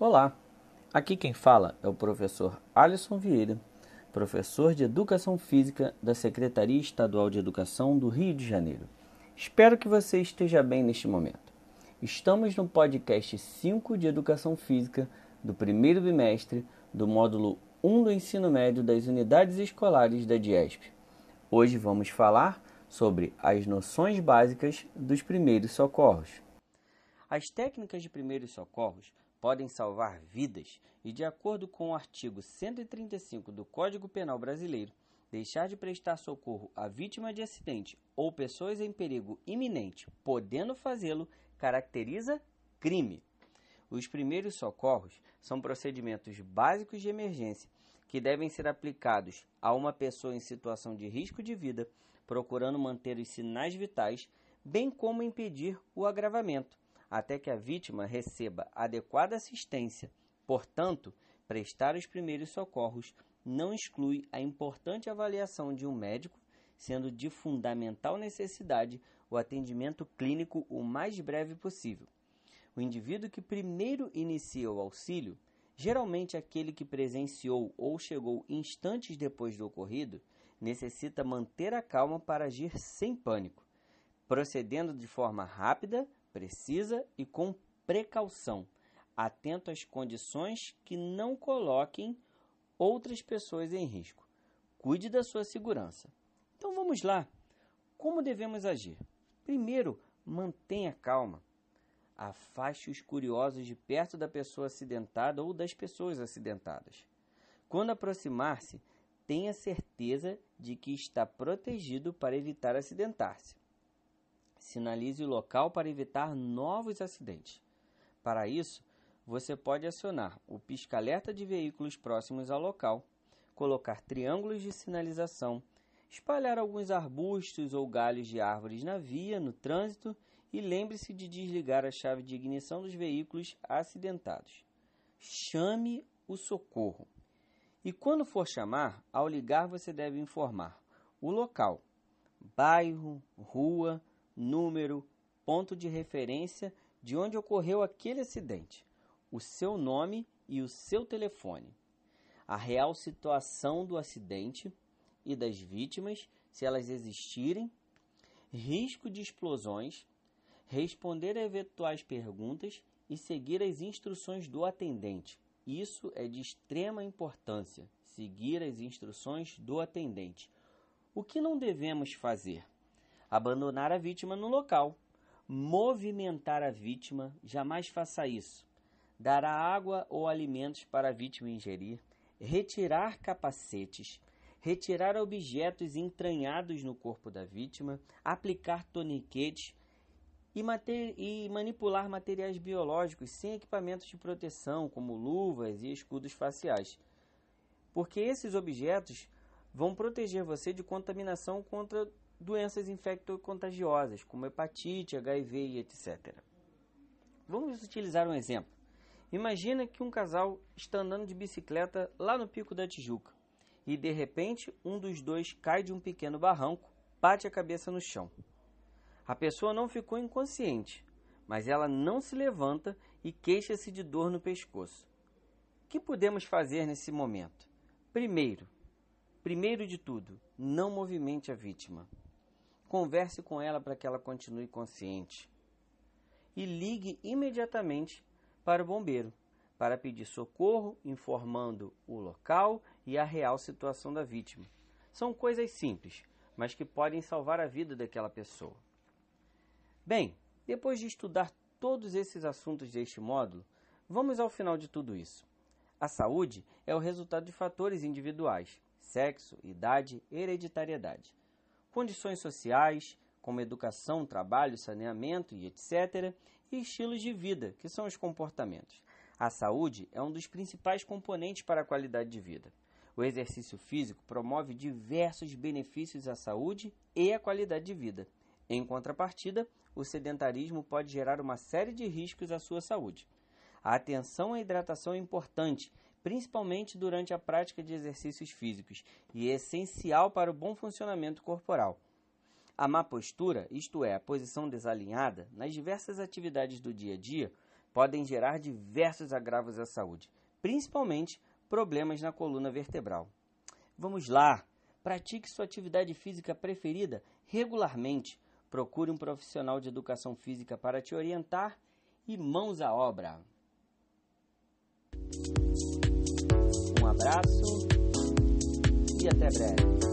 Olá, aqui quem fala é o professor Alisson Vieira, professor de Educação Física da Secretaria Estadual de Educação do Rio de Janeiro. Espero que você esteja bem neste momento. Estamos no podcast 5 de Educação Física do primeiro bimestre do módulo 1 do ensino médio das unidades escolares da DIESP. Hoje vamos falar sobre as noções básicas dos primeiros socorros. As técnicas de primeiros socorros podem salvar vidas e, de acordo com o artigo 135 do Código Penal Brasileiro, deixar de prestar socorro à vítima de acidente ou pessoas em perigo iminente, podendo fazê-lo, caracteriza crime. Os primeiros socorros são procedimentos básicos de emergência que devem ser aplicados a uma pessoa em situação de risco de vida, procurando manter os sinais vitais, bem como impedir o agravamento até que a vítima receba adequada assistência. Portanto, prestar os primeiros socorros não exclui a importante avaliação de um médico, sendo de fundamental necessidade o atendimento clínico o mais breve possível. O indivíduo que primeiro inicia o auxílio, geralmente aquele que presenciou ou chegou instantes depois do ocorrido, necessita manter a calma para agir sem pânico, procedendo de forma rápida, precisa e com precaução, atento às condições que não coloquem outras pessoas em risco. Cuide da sua segurança. Então vamos lá. Como devemos agir? Primeiro, mantenha calma. Afaste os curiosos de perto da pessoa acidentada ou das pessoas acidentadas. Quando aproximar-se, tenha certeza de que está protegido para evitar acidentar-se. Sinalize o local para evitar novos acidentes. Para isso, você pode acionar o pisca-alerta de veículos próximos ao local, colocar triângulos de sinalização, espalhar alguns arbustos ou galhos de árvores na via, no trânsito e lembre-se de desligar a chave de ignição dos veículos acidentados. Chame o socorro. E quando for chamar, ao ligar você deve informar o local, bairro, rua, número, ponto de referência de onde ocorreu aquele acidente, o seu nome e o seu telefone, a real situação do acidente e das vítimas, se elas existirem, risco de explosões, responder a eventuais perguntas e seguir as instruções do atendente. Isso é de extrema importância, seguir as instruções do atendente. O que não devemos fazer? Abandonar a vítima no local, movimentar a vítima, jamais faça isso. Dar água ou alimentos para a vítima ingerir, retirar capacetes, retirar objetos entranhados no corpo da vítima, aplicar toniquetes e, e, manipular materiais biológicos sem equipamentos de proteção, como luvas e escudos faciais. Porque esses objetos vão proteger você de contaminação contra doenças infecto-contagiosas, como hepatite, HIV e etc. Vamos utilizar um exemplo. Imagina que um casal está andando de bicicleta lá no Pico da Tijuca e de repente um dos dois cai de um pequeno barranco, bate a cabeça no chão. A pessoa não ficou inconsciente, mas ela não se levanta e queixa-se de dor no pescoço. O que podemos fazer nesse momento? Primeiro, primeiro de tudo, não movimente a vítima. Converse com ela para que ela continue consciente. E ligue imediatamente para o bombeiro para pedir socorro, informando o local e a real situação da vítima. São coisas simples, mas que podem salvar a vida daquela pessoa. Bem, depois de estudar todos esses assuntos deste módulo, vamos ao final de tudo isso. A saúde é o resultado de fatores individuais: sexo, idade, hereditariedade condições sociais, como educação, trabalho, saneamento e etc., e estilos de vida, que são os comportamentos. A saúde é um dos principais componentes para a qualidade de vida. O exercício físico promove diversos benefícios à saúde e à qualidade de vida. Em contrapartida, o sedentarismo pode gerar uma série de riscos à sua saúde. A atenção à hidratação é importante, principalmente durante a prática de exercícios físicos, e é essencial para o bom funcionamento corporal. A má postura, isto é, a posição desalinhada, nas diversas atividades do dia a dia, podem gerar diversos agravos à saúde, principalmente problemas na coluna vertebral. Vamos lá! Pratique sua atividade física preferida regularmente. Procure um profissional de educação física para te orientar e mãos à obra. Abraço e até breve.